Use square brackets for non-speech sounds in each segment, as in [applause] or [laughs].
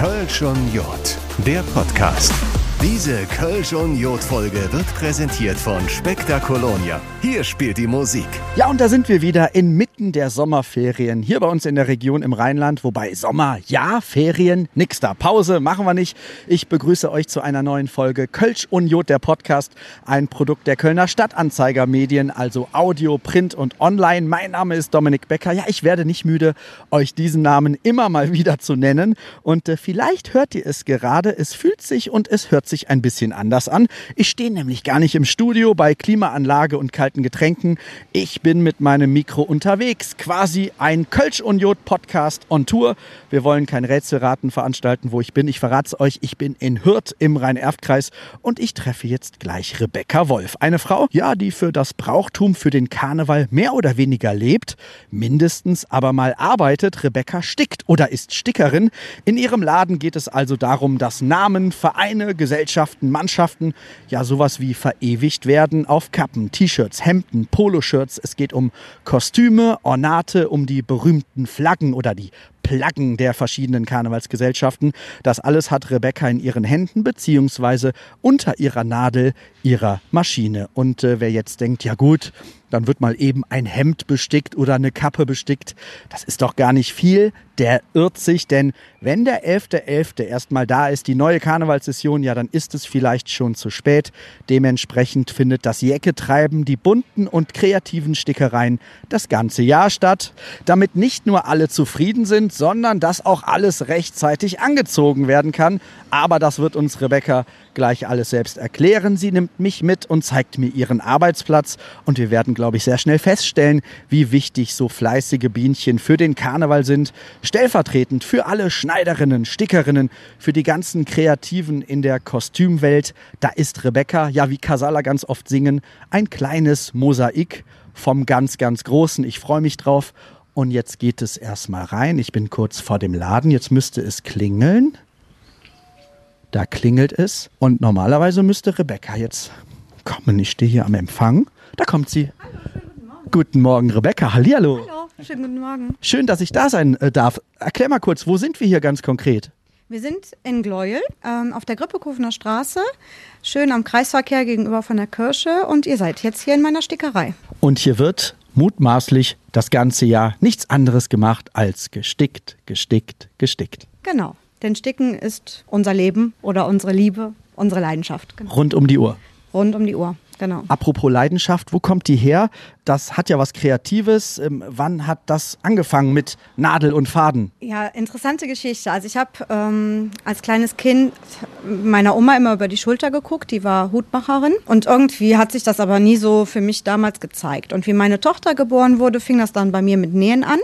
Kölsch und Jod, der Podcast. Diese Kölsch und Jod-Folge wird präsentiert von Spektakolonia. Hier spielt die Musik. Ja, und da sind wir wieder inmitten der Sommerferien hier bei uns in der Region im Rheinland. Wobei Sommer, ja, Ferien, nix da. Pause machen wir nicht. Ich begrüße euch zu einer neuen Folge Kölsch und Jod, der Podcast. Ein Produkt der Kölner Stadtanzeiger Medien, also Audio, Print und Online. Mein Name ist Dominik Becker. Ja, ich werde nicht müde, euch diesen Namen immer mal wieder zu nennen. Und äh, vielleicht hört ihr es gerade. Es fühlt sich und es hört sich ein bisschen anders an. Ich stehe nämlich gar nicht im Studio bei Klimaanlage und kalten Getränken. Ich bin mit meinem Mikro unterwegs. Quasi ein Kölsch und Jod Podcast on Tour. Wir wollen kein Rätselraten veranstalten, wo ich bin. Ich verrate es euch. Ich bin in Hürth im Rhein-Erft-Kreis und ich treffe jetzt gleich Rebecca Wolf. Eine Frau, ja, die für das Brauchtum, für den Karneval mehr oder weniger lebt, mindestens aber mal arbeitet. Rebecca stickt oder ist Stickerin. In ihrem Laden geht es also darum, dass Namen, Vereine, Gesellschaften, Mannschaften ja sowas wie verewigt werden auf Kappen, T-Shirts, Hemden, Poloshirts. Es geht um Kostüme, Ornate, um die berühmten Flaggen oder die Plaggen der verschiedenen Karnevalsgesellschaften. Das alles hat Rebecca in ihren Händen beziehungsweise unter ihrer Nadel ihrer Maschine. Und äh, wer jetzt denkt, ja gut, dann wird mal eben ein Hemd bestickt oder eine Kappe bestickt. Das ist doch gar nicht viel. Der irrt sich, denn wenn der 11.11. .11. erstmal da ist, die neue Karnevalssession, ja, dann ist es vielleicht schon zu spät. Dementsprechend findet das Jäcketreiben, die bunten und kreativen Stickereien das ganze Jahr statt, damit nicht nur alle zufrieden sind, sondern dass auch alles rechtzeitig angezogen werden kann. Aber das wird uns Rebecca gleich alles selbst erklären. Sie nimmt mich mit und zeigt mir ihren Arbeitsplatz und wir werden, glaube ich, sehr schnell feststellen, wie wichtig so fleißige Bienchen für den Karneval sind. Stellvertretend für alle Schneiderinnen, Stickerinnen, für die ganzen Kreativen in der Kostümwelt, da ist Rebecca, ja wie Casala ganz oft singen, ein kleines Mosaik vom ganz, ganz Großen. Ich freue mich drauf. Und jetzt geht es erstmal rein. Ich bin kurz vor dem Laden. Jetzt müsste es klingeln. Da klingelt es. Und normalerweise müsste Rebecca jetzt kommen. Ich stehe hier am Empfang. Da kommt sie. Hallo, guten Morgen. Guten Morgen, Rebecca. Hallihallo. Hallo, schönen guten Morgen. Schön, dass ich da sein äh, darf. Erklär mal kurz, wo sind wir hier ganz konkret? Wir sind in Gleuel ähm, auf der Grippekofener Straße, schön am Kreisverkehr gegenüber von der Kirche und ihr seid jetzt hier in meiner Stickerei. Und hier wird mutmaßlich das ganze Jahr nichts anderes gemacht als gestickt, gestickt, gestickt. Genau, denn Sticken ist unser Leben oder unsere Liebe, unsere Leidenschaft. Genau. Rund um die Uhr. Rund um die Uhr, genau. Apropos Leidenschaft, wo kommt die her? Das hat ja was Kreatives. Ähm, wann hat das angefangen mit Nadel und Faden? Ja, interessante Geschichte. Also ich habe ähm, als kleines Kind meiner Oma immer über die Schulter geguckt. Die war Hutmacherin und irgendwie hat sich das aber nie so für mich damals gezeigt. Und wie meine Tochter geboren wurde, fing das dann bei mir mit Nähen an.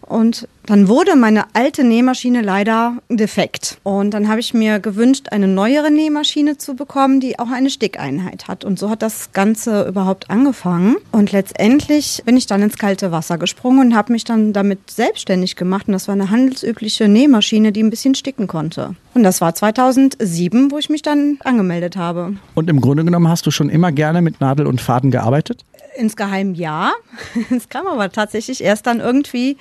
Und dann wurde meine alte Nähmaschine leider defekt. Und dann habe ich mir gewünscht, eine neuere Nähmaschine zu bekommen, die auch eine Stickeinheit hat. Und so hat das Ganze überhaupt angefangen. Und letztendlich bin ich dann ins kalte Wasser gesprungen und habe mich dann damit selbstständig gemacht. Und das war eine handelsübliche Nähmaschine, die ein bisschen sticken konnte. Und das war 2007, wo ich mich dann angemeldet habe. Und im Grunde genommen hast du schon immer gerne mit Nadel und Faden gearbeitet? Insgeheim ja. [laughs] Es kam aber tatsächlich erst dann irgendwie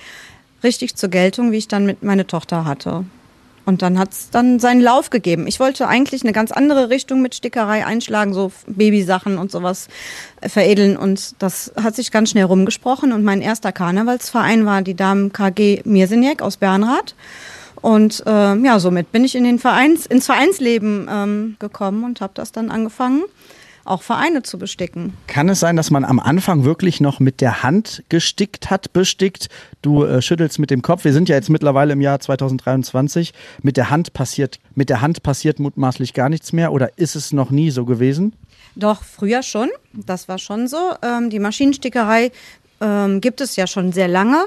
richtig zur Geltung, wie ich dann mit meine Tochter hatte. Und dann hat es dann seinen Lauf gegeben. Ich wollte eigentlich eine ganz andere Richtung mit Stickerei einschlagen, so Babysachen und sowas veredeln. Und das hat sich ganz schnell rumgesprochen. Und mein erster Karnevalsverein war die Damen KG Mirsenjek aus Bernrath. Und äh, ja, somit bin ich in den Vereins, ins Vereinsleben ähm, gekommen und habe das dann angefangen auch Vereine zu besticken. Kann es sein, dass man am Anfang wirklich noch mit der Hand gestickt hat, bestickt? Du äh, schüttelst mit dem Kopf. Wir sind ja jetzt mittlerweile im Jahr 2023. Mit der Hand passiert, mit der Hand passiert mutmaßlich gar nichts mehr oder ist es noch nie so gewesen? Doch, früher schon. Das war schon so. Ähm, die Maschinenstickerei ähm, gibt es ja schon sehr lange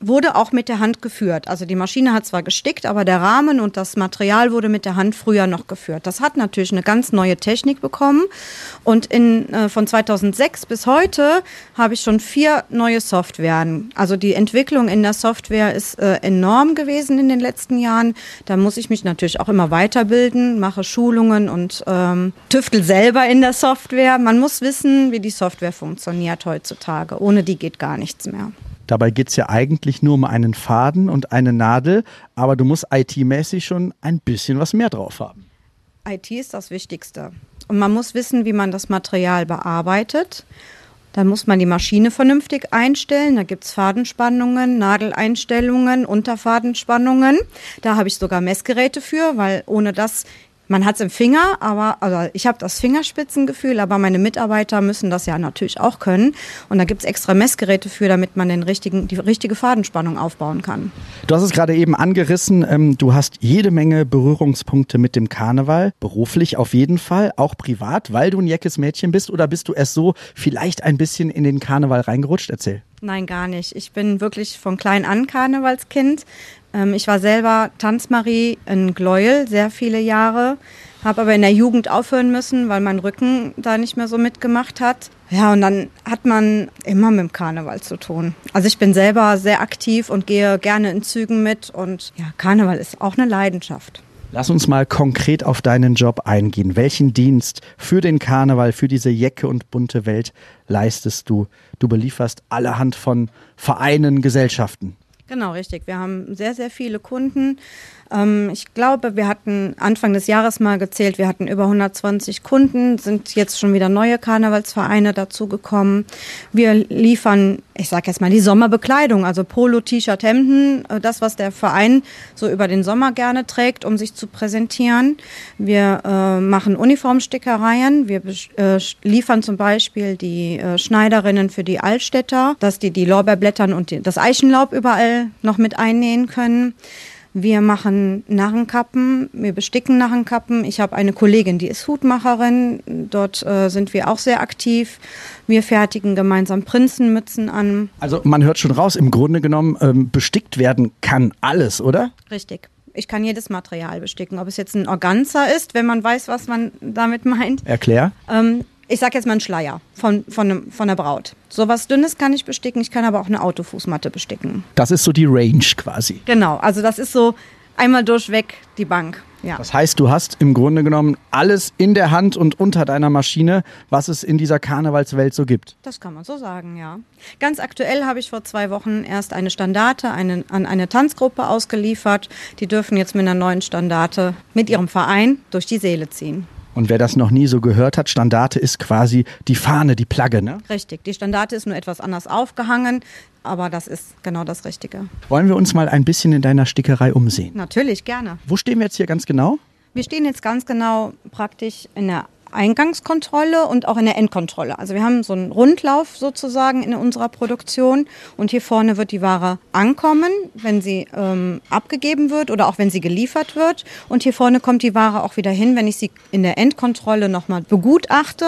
wurde auch mit der Hand geführt. Also die Maschine hat zwar gestickt, aber der Rahmen und das Material wurde mit der Hand früher noch geführt. Das hat natürlich eine ganz neue Technik bekommen. Und in, äh, von 2006 bis heute habe ich schon vier neue Softwaren. Also die Entwicklung in der Software ist äh, enorm gewesen in den letzten Jahren. Da muss ich mich natürlich auch immer weiterbilden, mache Schulungen und ähm, tüftel selber in der Software. Man muss wissen, wie die Software funktioniert heutzutage. Ohne die geht gar nichts mehr. Dabei geht es ja eigentlich nur um einen Faden und eine Nadel, aber du musst IT-mäßig schon ein bisschen was mehr drauf haben. IT ist das Wichtigste. Und man muss wissen, wie man das Material bearbeitet. Dann muss man die Maschine vernünftig einstellen. Da gibt es Fadenspannungen, Nadeleinstellungen, Unterfadenspannungen. Da habe ich sogar Messgeräte für, weil ohne das man hat es im Finger, aber also ich habe das Fingerspitzengefühl, aber meine Mitarbeiter müssen das ja natürlich auch können. Und da gibt es extra Messgeräte für, damit man den richtigen, die richtige Fadenspannung aufbauen kann. Du hast es gerade eben angerissen, ähm, du hast jede Menge Berührungspunkte mit dem Karneval, beruflich auf jeden Fall, auch privat, weil du ein jeckes Mädchen bist oder bist du erst so vielleicht ein bisschen in den Karneval reingerutscht? Erzähl. Nein, gar nicht. Ich bin wirklich von klein an Karnevalskind. Ähm, ich war selber Tanzmarie in Gleuel sehr viele Jahre, habe aber in der Jugend aufhören müssen, weil mein Rücken da nicht mehr so mitgemacht hat. Ja, und dann hat man immer mit dem Karneval zu tun. Also ich bin selber sehr aktiv und gehe gerne in Zügen mit und ja, Karneval ist auch eine Leidenschaft. Lass uns mal konkret auf deinen Job eingehen. Welchen Dienst für den Karneval, für diese Jecke und bunte Welt leistest du? Du belieferst allerhand von Vereinen, Gesellschaften. Genau, richtig. Wir haben sehr, sehr viele Kunden. Ähm, ich glaube, wir hatten Anfang des Jahres mal gezählt, wir hatten über 120 Kunden, sind jetzt schon wieder neue Karnevalsvereine dazugekommen. Wir liefern, ich sage jetzt mal, die Sommerbekleidung, also Polo, T-Shirt, Hemden, äh, das, was der Verein so über den Sommer gerne trägt, um sich zu präsentieren. Wir äh, machen Uniformstickereien. Wir äh, liefern zum Beispiel die äh, Schneiderinnen für die Altstädter, dass die die Lorbeerblättern und die, das Eichenlaub überall noch mit einnähen können. Wir machen Narrenkappen, wir besticken Narrenkappen. Ich habe eine Kollegin, die ist Hutmacherin. Dort äh, sind wir auch sehr aktiv. Wir fertigen gemeinsam Prinzenmützen an. Also man hört schon raus, im Grunde genommen ähm, bestickt werden kann alles, oder? Richtig. Ich kann jedes Material besticken. Ob es jetzt ein Organza ist, wenn man weiß, was man damit meint. Erklär. Ähm, ich sage jetzt mal einen Schleier von, von, von der Braut. So was Dünnes kann ich besticken, ich kann aber auch eine Autofußmatte besticken. Das ist so die Range quasi. Genau, also das ist so einmal durchweg die Bank. Ja. Das heißt, du hast im Grunde genommen alles in der Hand und unter deiner Maschine, was es in dieser Karnevalswelt so gibt. Das kann man so sagen, ja. Ganz aktuell habe ich vor zwei Wochen erst eine Standarte eine, an eine Tanzgruppe ausgeliefert. Die dürfen jetzt mit einer neuen Standarte mit ihrem Verein durch die Seele ziehen. Und wer das noch nie so gehört hat, Standarte ist quasi die Fahne, die Plagge, ne? Richtig, die Standarte ist nur etwas anders aufgehangen, aber das ist genau das Richtige. Wollen wir uns mal ein bisschen in deiner Stickerei umsehen? Natürlich, gerne. Wo stehen wir jetzt hier ganz genau? Wir stehen jetzt ganz genau praktisch in der Eingangskontrolle und auch in der Endkontrolle. Also wir haben so einen Rundlauf sozusagen in unserer Produktion und hier vorne wird die Ware ankommen, wenn sie ähm, abgegeben wird oder auch wenn sie geliefert wird. Und hier vorne kommt die Ware auch wieder hin, wenn ich sie in der Endkontrolle nochmal begutachte.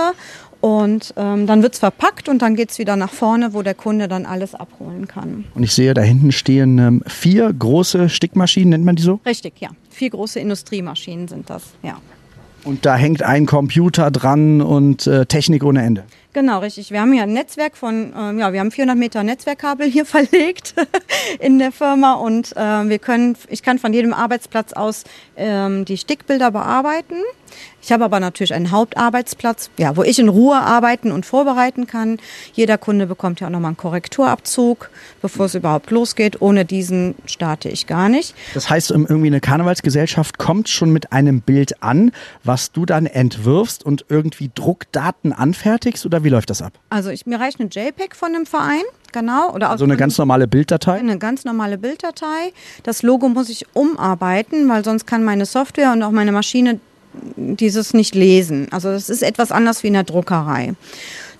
Und ähm, dann wird es verpackt und dann geht es wieder nach vorne, wo der Kunde dann alles abholen kann. Und ich sehe, da hinten stehen ähm, vier große Stickmaschinen, nennt man die so? Richtig, ja. Vier große Industriemaschinen sind das, ja. Und da hängt ein Computer dran und äh, Technik ohne Ende. Genau, richtig. Wir haben hier ein Netzwerk von, ähm, ja, wir haben 400 Meter Netzwerkkabel hier [laughs] verlegt in der Firma und äh, wir können, ich kann von jedem Arbeitsplatz aus ähm, die Stickbilder bearbeiten. Ich habe aber natürlich einen Hauptarbeitsplatz, ja, wo ich in Ruhe arbeiten und vorbereiten kann. Jeder Kunde bekommt ja auch nochmal einen Korrekturabzug, bevor es überhaupt losgeht. Ohne diesen starte ich gar nicht. Das heißt, irgendwie eine Karnevalsgesellschaft kommt schon mit einem Bild an, was du dann entwirfst und irgendwie Druckdaten anfertigst oder wie läuft das ab? Also ich, mir reicht eine JPEG von dem Verein. Genau. Oder also eine ganz normale Bilddatei? Eine ganz normale Bilddatei. Das Logo muss ich umarbeiten, weil sonst kann meine Software und auch meine Maschine dieses nicht lesen. Also das ist etwas anders wie in der Druckerei.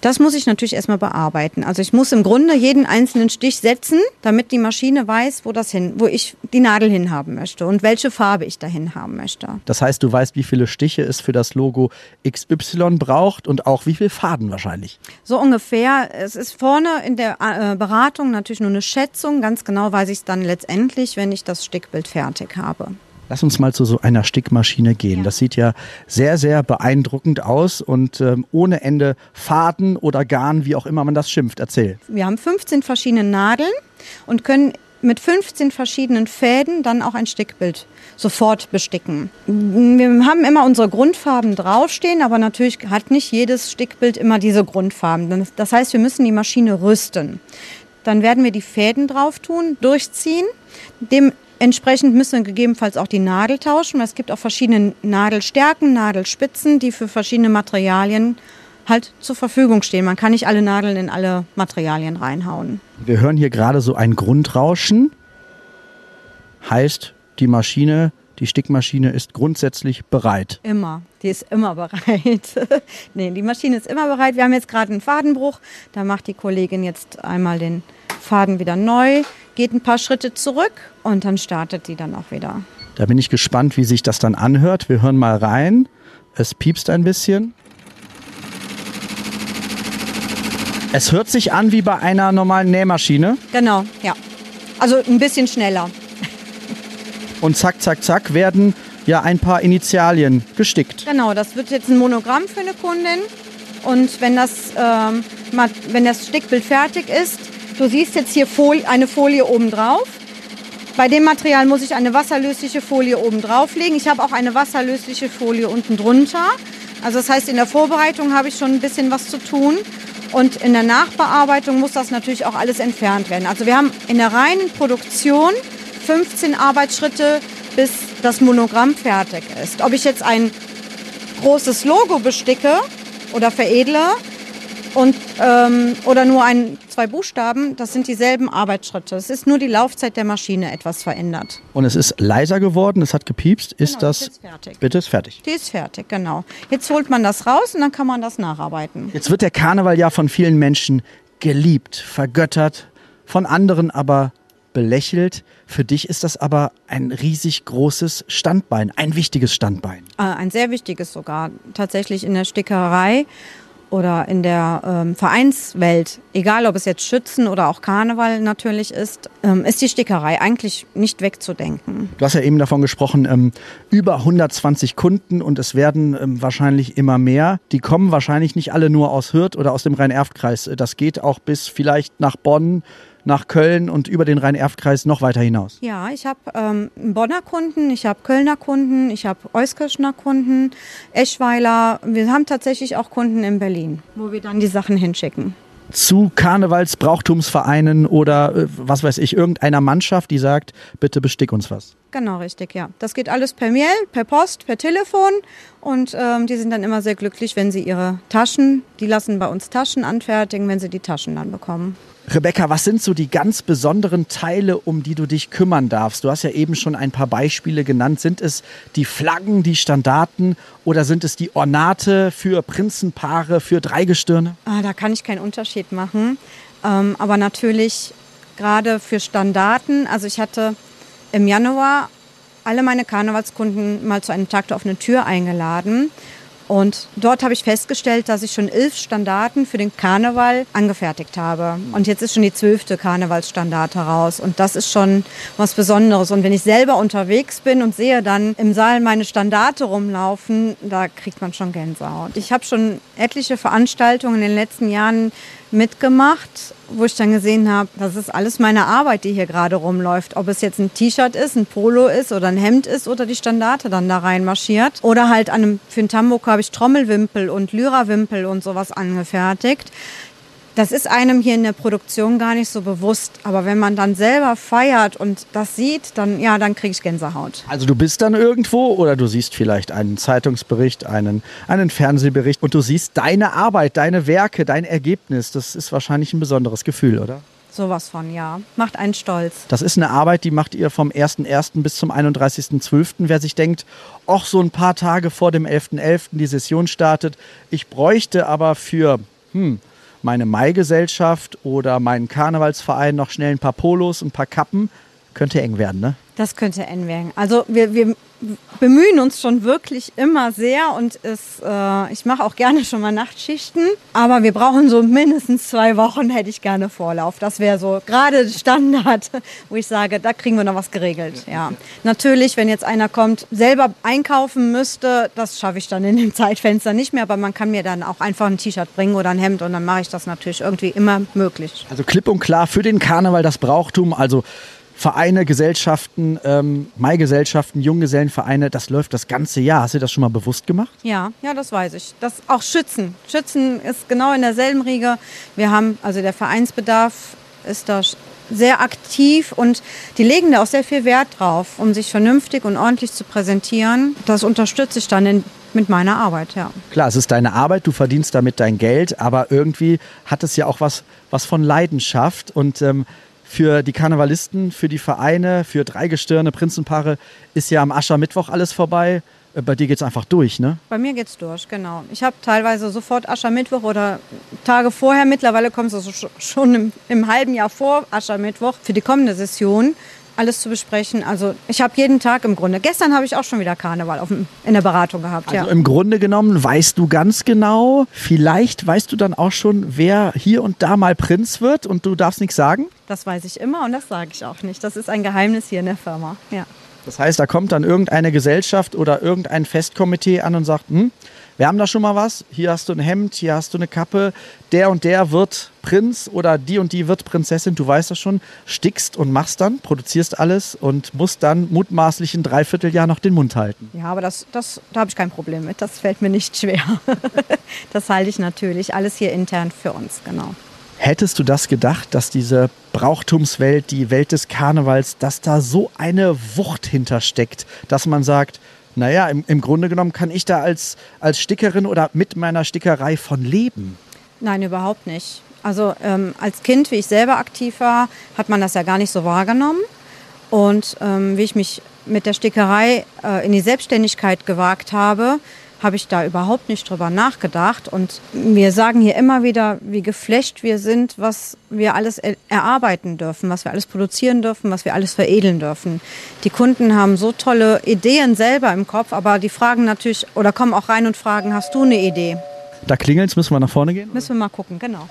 Das muss ich natürlich erstmal bearbeiten. Also ich muss im Grunde jeden einzelnen Stich setzen, damit die Maschine weiß, wo das hin, wo ich die Nadel hinhaben möchte und welche Farbe ich dahin haben möchte. Das heißt, du weißt, wie viele Stiche es für das Logo XY braucht und auch wie viele Faden wahrscheinlich. So ungefähr. Es ist vorne in der äh, Beratung natürlich nur eine Schätzung. Ganz genau weiß ich es dann letztendlich, wenn ich das Stickbild fertig habe. Lass uns mal zu so einer Stickmaschine gehen. Ja. Das sieht ja sehr, sehr beeindruckend aus und ähm, ohne Ende Faden oder Garn, wie auch immer man das schimpft. Erzähl. Wir haben 15 verschiedene Nadeln und können mit 15 verschiedenen Fäden dann auch ein Stickbild sofort besticken. Wir haben immer unsere Grundfarben draufstehen, aber natürlich hat nicht jedes Stickbild immer diese Grundfarben. Das heißt, wir müssen die Maschine rüsten. Dann werden wir die Fäden drauf tun, durchziehen. Dementsprechend müssen wir gegebenenfalls auch die Nadel tauschen. Es gibt auch verschiedene Nadelstärken, Nadelspitzen, die für verschiedene Materialien halt zur Verfügung stehen. Man kann nicht alle Nadeln in alle Materialien reinhauen. Wir hören hier gerade so ein Grundrauschen. Heißt, die Maschine, die Stickmaschine ist grundsätzlich bereit. Immer. Die ist immer bereit. [laughs] nee, die Maschine ist immer bereit. Wir haben jetzt gerade einen Fadenbruch. Da macht die Kollegin jetzt einmal den Faden wieder neu, geht ein paar Schritte zurück und dann startet die dann auch wieder. Da bin ich gespannt, wie sich das dann anhört. Wir hören mal rein. Es piepst ein bisschen. Es hört sich an wie bei einer normalen Nähmaschine. Genau, ja. Also ein bisschen schneller. Und zack, zack, zack werden ja ein paar Initialien gestickt. Genau, das wird jetzt ein Monogramm für eine Kundin. Und wenn das, ähm, wenn das Stickbild fertig ist, du siehst jetzt hier Folie, eine Folie oben drauf. Bei dem Material muss ich eine wasserlösliche Folie oben drauf legen. Ich habe auch eine wasserlösliche Folie unten drunter. Also das heißt, in der Vorbereitung habe ich schon ein bisschen was zu tun. Und in der Nachbearbeitung muss das natürlich auch alles entfernt werden. Also wir haben in der reinen Produktion 15 Arbeitsschritte, bis das Monogramm fertig ist. Ob ich jetzt ein großes Logo besticke oder veredle und, ähm, oder nur ein, zwei Buchstaben, das sind dieselben Arbeitsschritte. Es ist nur die Laufzeit der Maschine etwas verändert. Und es ist leiser geworden, es hat gepiepst. Ist Genau, das. das ist fertig. Bitte ist fertig. Die ist fertig, genau. Jetzt holt man das raus und dann kann man das nacharbeiten. Jetzt wird der Karneval ja von vielen Menschen geliebt, vergöttert, von anderen aber belächelt. Für dich ist das aber ein riesig großes Standbein, ein wichtiges Standbein. Äh, ein sehr wichtiges sogar. Tatsächlich in der Stickerei oder in der ähm, Vereinswelt, egal ob es jetzt Schützen oder auch Karneval natürlich ist, ähm, ist die Stickerei eigentlich nicht wegzudenken. Du hast ja eben davon gesprochen, ähm, über 120 Kunden und es werden ähm, wahrscheinlich immer mehr. Die kommen wahrscheinlich nicht alle nur aus Hürth oder aus dem Rhein-Erft-Kreis. Das geht auch bis vielleicht nach Bonn, nach Köln und über den Rhein-Erft-Kreis noch weiter hinaus. Ja, ich habe ähm, Bonner Kunden, ich habe Kölner Kunden, ich habe Euskirchener Kunden, Eschweiler. Wir haben tatsächlich auch Kunden in Berlin, wo wir dann die Sachen hinschicken. Zu Karnevalsbrauchtumsvereinen oder äh, was weiß ich, irgendeiner Mannschaft, die sagt, bitte bestick uns was. Genau, richtig, ja. Das geht alles per Mail, per Post, per Telefon und ähm, die sind dann immer sehr glücklich, wenn sie ihre Taschen, die lassen bei uns Taschen anfertigen, wenn sie die Taschen dann bekommen. Rebecca, was sind so die ganz besonderen Teile, um die du dich kümmern darfst? Du hast ja eben schon ein paar Beispiele genannt. Sind es die Flaggen, die Standarten oder sind es die Ornate für Prinzenpaare, für Dreigestirne? Ah, da kann ich keinen Unterschied machen. Ähm, aber natürlich gerade für Standarten. Also ich hatte im Januar alle meine Karnevalskunden mal zu einem Tag der offenen Tür eingeladen. Und dort habe ich festgestellt, dass ich schon elf Standarten für den Karneval angefertigt habe. Und jetzt ist schon die zwölfte Karnevalsstandard heraus. Und das ist schon was Besonderes. Und wenn ich selber unterwegs bin und sehe dann im Saal meine Standarte rumlaufen, da kriegt man schon Gänsehaut. Ich habe schon etliche Veranstaltungen in den letzten Jahren mitgemacht, wo ich dann gesehen habe, das ist alles meine Arbeit, die hier gerade rumläuft. Ob es jetzt ein T-Shirt ist, ein Polo ist oder ein Hemd ist oder die Standarte dann da reinmarschiert. Oder halt an einem, für einen Tambour habe ich Trommelwimpel und Lyrawimpel und sowas angefertigt. Das ist einem hier in der Produktion gar nicht so bewusst. Aber wenn man dann selber feiert und das sieht, dann, ja, dann kriege ich Gänsehaut. Also du bist dann irgendwo oder du siehst vielleicht einen Zeitungsbericht, einen, einen Fernsehbericht und du siehst deine Arbeit, deine Werke, dein Ergebnis. Das ist wahrscheinlich ein besonderes Gefühl, oder? Sowas von, ja. Macht einen stolz. Das ist eine Arbeit, die macht ihr vom 1.1. bis zum 31.12. Wer sich denkt, auch so ein paar Tage vor dem 11.11. .11. die Session startet, ich bräuchte aber für, hm, meine Maigesellschaft oder meinen Karnevalsverein noch schnell ein paar Polos, ein paar Kappen. Könnte eng werden, ne? Das könnte eng werden. Also wir, wir bemühen uns schon wirklich immer sehr und es, äh, ich mache auch gerne schon mal Nachtschichten, aber wir brauchen so mindestens zwei Wochen, hätte ich gerne Vorlauf. Das wäre so gerade Standard, [laughs] wo ich sage, da kriegen wir noch was geregelt. Ja. Natürlich, wenn jetzt einer kommt, selber einkaufen müsste, das schaffe ich dann in dem [laughs] Zeitfenster nicht mehr, aber man kann mir dann auch einfach ein T-Shirt bringen oder ein Hemd und dann mache ich das natürlich irgendwie immer möglich. Also klipp und klar für den Karneval das Brauchtum, also Vereine, Gesellschaften, ähm, Maigesellschaften, Junggesellenvereine, das läuft das ganze Jahr. Hast du das schon mal bewusst gemacht? Ja, ja, das weiß ich. Das auch Schützen. Schützen ist genau in derselben Riege. Wir haben also der Vereinsbedarf ist da sehr aktiv und die legen da auch sehr viel Wert drauf, um sich vernünftig und ordentlich zu präsentieren. Das unterstütze ich dann in, mit meiner Arbeit, ja. Klar, es ist deine Arbeit, du verdienst damit dein Geld, aber irgendwie hat es ja auch was, was von Leidenschaft und ähm, für die Karnevalisten, für die Vereine, für Dreigestirne, Prinzenpaare ist ja am Aschermittwoch alles vorbei. Äh, bei dir geht es einfach durch, ne? Bei mir geht es durch, genau. Ich habe teilweise sofort Aschermittwoch oder Tage vorher. Mittlerweile kommt es also schon im, im halben Jahr vor Aschermittwoch für die kommende Session alles zu besprechen. Also ich habe jeden Tag im Grunde. Gestern habe ich auch schon wieder Karneval auf, in der Beratung gehabt. Also ja. im Grunde genommen weißt du ganz genau, vielleicht weißt du dann auch schon, wer hier und da mal Prinz wird und du darfst nichts sagen? Das weiß ich immer und das sage ich auch nicht. Das ist ein Geheimnis hier in der Firma. Ja. Das heißt, da kommt dann irgendeine Gesellschaft oder irgendein Festkomitee an und sagt, hm, wir haben da schon mal was, hier hast du ein Hemd, hier hast du eine Kappe, der und der wird Prinz oder die und die wird Prinzessin, du weißt das schon, stickst und machst dann, produzierst alles und musst dann mutmaßlich ein Dreivierteljahr noch den Mund halten. Ja, aber das, das, da habe ich kein Problem mit, das fällt mir nicht schwer. [laughs] das halte ich natürlich alles hier intern für uns, genau. Hättest du das gedacht, dass diese Brauchtumswelt, die Welt des Karnevals, dass da so eine Wucht hintersteckt, dass man sagt, naja, im, im Grunde genommen kann ich da als, als Stickerin oder mit meiner Stickerei von leben? Nein, überhaupt nicht. Also ähm, als Kind, wie ich selber aktiv war, hat man das ja gar nicht so wahrgenommen. Und ähm, wie ich mich mit der Stickerei äh, in die Selbstständigkeit gewagt habe, habe ich da überhaupt nicht drüber nachgedacht. Und wir sagen hier immer wieder, wie geflecht wir sind, was wir alles er erarbeiten dürfen, was wir alles produzieren dürfen, was wir alles veredeln dürfen. Die Kunden haben so tolle Ideen selber im Kopf, aber die fragen natürlich oder kommen auch rein und fragen, hast du eine Idee? Da klingelt's, müssen wir nach vorne gehen? Müssen wir mal gucken, genau.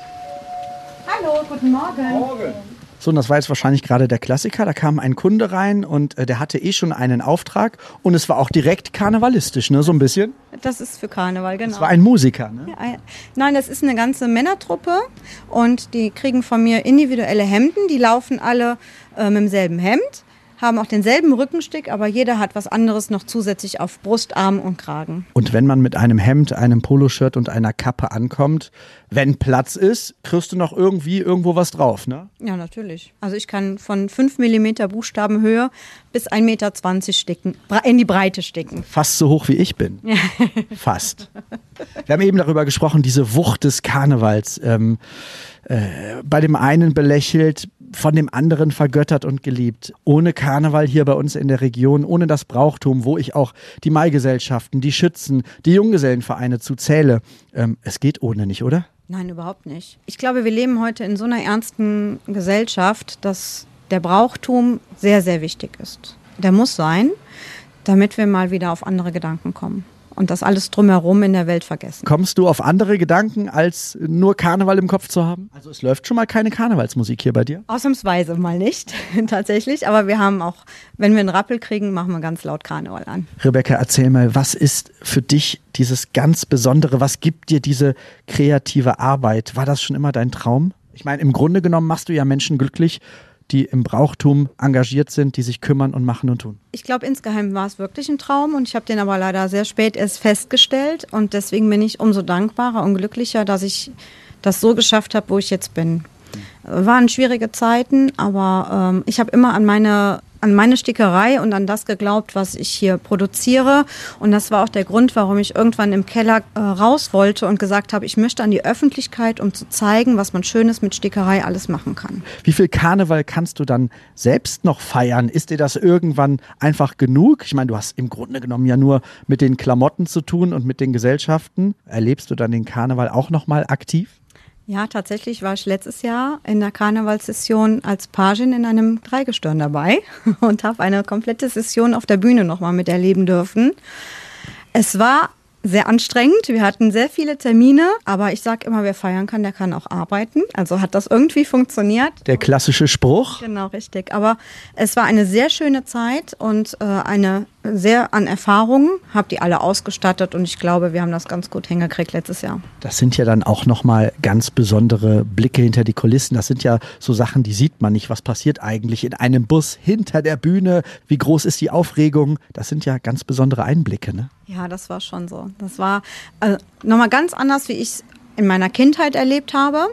Hallo, guten Morgen. Morgen. So, und das war jetzt wahrscheinlich gerade der Klassiker. Da kam ein Kunde rein und äh, der hatte eh schon einen Auftrag und es war auch direkt karnevalistisch, ne, so ein bisschen. Das ist für Karneval, genau. Das war ein Musiker, ne? Ja, nein, das ist eine ganze Männertruppe und die kriegen von mir individuelle Hemden. Die laufen alle äh, mit demselben Hemd haben auch denselben Rückenstick, aber jeder hat was anderes noch zusätzlich auf Brust, Arm und Kragen. Und wenn man mit einem Hemd, einem Poloshirt und einer Kappe ankommt, wenn Platz ist, kriegst du noch irgendwie irgendwo was drauf, ne? Ja, natürlich. Also ich kann von 5 mm Buchstabenhöhe bis 1,20 Meter sticken, in die Breite sticken. Fast so hoch wie ich bin. [laughs] Fast. Wir haben eben darüber gesprochen, diese Wucht des Karnevals. Ähm, äh, bei dem einen belächelt, von dem anderen vergöttert und geliebt. Ohne Karneval hier bei uns in der Region, ohne das Brauchtum, wo ich auch die Maigesellschaften, die Schützen, die Junggesellenvereine zu zähle. Ähm, es geht ohne nicht, oder? Nein, überhaupt nicht. Ich glaube, wir leben heute in so einer ernsten Gesellschaft, dass der Brauchtum sehr, sehr wichtig ist. Der muss sein, damit wir mal wieder auf andere Gedanken kommen und das alles drumherum in der Welt vergessen. Kommst du auf andere Gedanken, als nur Karneval im Kopf zu haben? Also es läuft schon mal keine Karnevalsmusik hier bei dir? Ausnahmsweise mal nicht, [laughs] tatsächlich. Aber wir haben auch, wenn wir einen Rappel kriegen, machen wir ganz laut Karneval an. Rebecca, erzähl mal, was ist für dich dieses ganz Besondere? Was gibt dir diese kreative Arbeit? War das schon immer dein Traum? Ich meine, im Grunde genommen machst du ja Menschen glücklich die im Brauchtum engagiert sind, die sich kümmern und machen und tun? Ich glaube, insgeheim war es wirklich ein Traum und ich habe den aber leider sehr spät erst festgestellt und deswegen bin ich umso dankbarer und glücklicher, dass ich das so geschafft habe, wo ich jetzt bin. Waren schwierige Zeiten, aber ähm, ich habe immer an meine an meine Stickerei und an das geglaubt, was ich hier produziere. Und das war auch der Grund, warum ich irgendwann im Keller äh, raus wollte und gesagt habe, ich möchte an die Öffentlichkeit, um zu zeigen, was man Schönes mit Stickerei alles machen kann. Wie viel Karneval kannst du dann selbst noch feiern? Ist dir das irgendwann einfach genug? Ich meine, du hast im Grunde genommen ja nur mit den Klamotten zu tun und mit den Gesellschaften. Erlebst du dann den Karneval auch noch mal aktiv? Ja, tatsächlich war ich letztes Jahr in der Karnevalssession als Pagin in einem Dreigestirn dabei [laughs] und habe eine komplette Session auf der Bühne nochmal miterleben dürfen. Es war sehr anstrengend. Wir hatten sehr viele Termine, aber ich sage immer, wer feiern kann, der kann auch arbeiten. Also hat das irgendwie funktioniert. Der klassische Spruch. Genau, richtig. Aber es war eine sehr schöne Zeit und äh, eine sehr an Erfahrungen, habe die alle ausgestattet und ich glaube, wir haben das ganz gut hingekriegt letztes Jahr. Das sind ja dann auch nochmal ganz besondere Blicke hinter die Kulissen. Das sind ja so Sachen, die sieht man nicht. Was passiert eigentlich in einem Bus hinter der Bühne? Wie groß ist die Aufregung? Das sind ja ganz besondere Einblicke, ne? Ja, das war schon so. Das war äh, nochmal ganz anders, wie ich es in meiner Kindheit erlebt habe.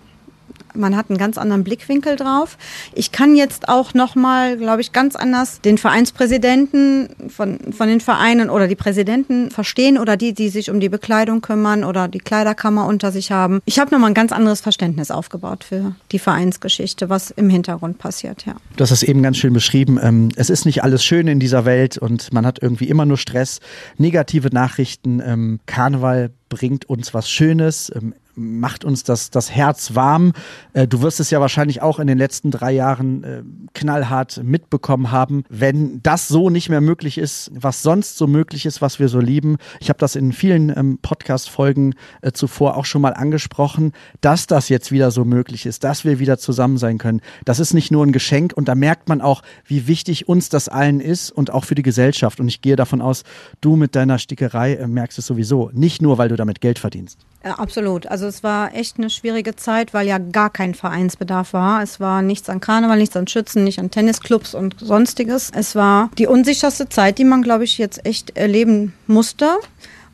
Man hat einen ganz anderen Blickwinkel drauf. Ich kann jetzt auch nochmal, glaube ich, ganz anders den Vereinspräsidenten von, von den Vereinen oder die Präsidenten verstehen oder die, die sich um die Bekleidung kümmern oder die Kleiderkammer unter sich haben. Ich habe nochmal ein ganz anderes Verständnis aufgebaut für die Vereinsgeschichte, was im Hintergrund passiert, ja. Du hast es eben ganz schön beschrieben. Ähm, es ist nicht alles schön in dieser Welt und man hat irgendwie immer nur Stress, negative Nachrichten. Ähm, Karneval bringt uns was Schönes. Macht uns das, das Herz warm. Äh, du wirst es ja wahrscheinlich auch in den letzten drei Jahren äh, knallhart mitbekommen haben. Wenn das so nicht mehr möglich ist, was sonst so möglich ist, was wir so lieben. Ich habe das in vielen ähm, Podcast-Folgen äh, zuvor auch schon mal angesprochen, dass das jetzt wieder so möglich ist, dass wir wieder zusammen sein können. Das ist nicht nur ein Geschenk und da merkt man auch, wie wichtig uns das allen ist und auch für die Gesellschaft. Und ich gehe davon aus, du mit deiner Stickerei merkst es sowieso. Nicht nur, weil du damit Geld verdienst. Ja, absolut. Also es war echt eine schwierige Zeit, weil ja gar kein Vereinsbedarf war. Es war nichts an Karneval, nichts an Schützen, nicht an Tennisclubs und sonstiges. Es war die unsicherste Zeit, die man, glaube ich, jetzt echt erleben musste.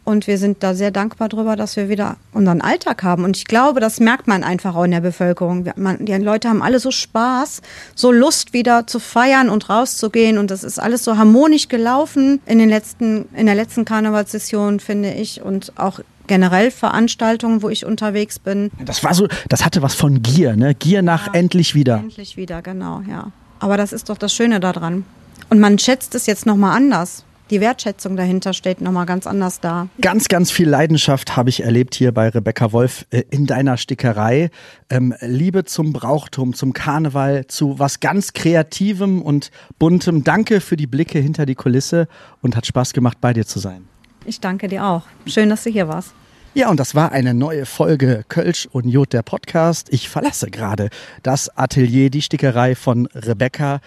Und wir sind da sehr dankbar darüber, dass wir wieder unseren Alltag haben. Und ich glaube, das merkt man einfach auch in der Bevölkerung. Man, die Leute haben alle so Spaß, so Lust wieder zu feiern und rauszugehen. Und das ist alles so harmonisch gelaufen in den letzten, in der letzten Karnevalssession, finde ich. Und auch generell Veranstaltungen, wo ich unterwegs bin. Das war so, das hatte was von Gier, ne? Gier nach ja, endlich wieder. Endlich wieder, genau, ja. Aber das ist doch das Schöne daran. Und man schätzt es jetzt nochmal anders. Die Wertschätzung dahinter steht nochmal ganz anders da. Ganz, ganz viel Leidenschaft habe ich erlebt hier bei Rebecca Wolf äh, in deiner Stickerei. Ähm, Liebe zum Brauchtum, zum Karneval, zu was ganz Kreativem und Buntem. Danke für die Blicke hinter die Kulisse und hat Spaß gemacht, bei dir zu sein. Ich danke dir auch. Schön, dass du hier warst. Ja, und das war eine neue Folge Kölsch und Jod, der Podcast. Ich verlasse gerade das Atelier, die Stickerei von Rebecca.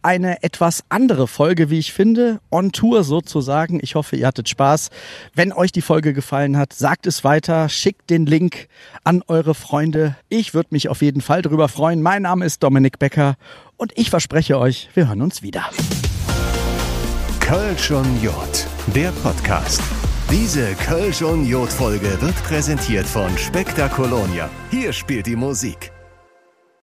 Eine etwas andere Folge, wie ich finde, on Tour sozusagen. Ich hoffe, ihr hattet Spaß. Wenn euch die Folge gefallen hat, sagt es weiter, schickt den Link an eure Freunde. Ich würde mich auf jeden Fall darüber freuen. Mein Name ist Dominik Becker und ich verspreche euch, wir hören uns wieder. Kölsch und Jod, der Podcast. Diese Kölsch und Jod Folge wird präsentiert von Spektakolonia. Hier spielt die Musik.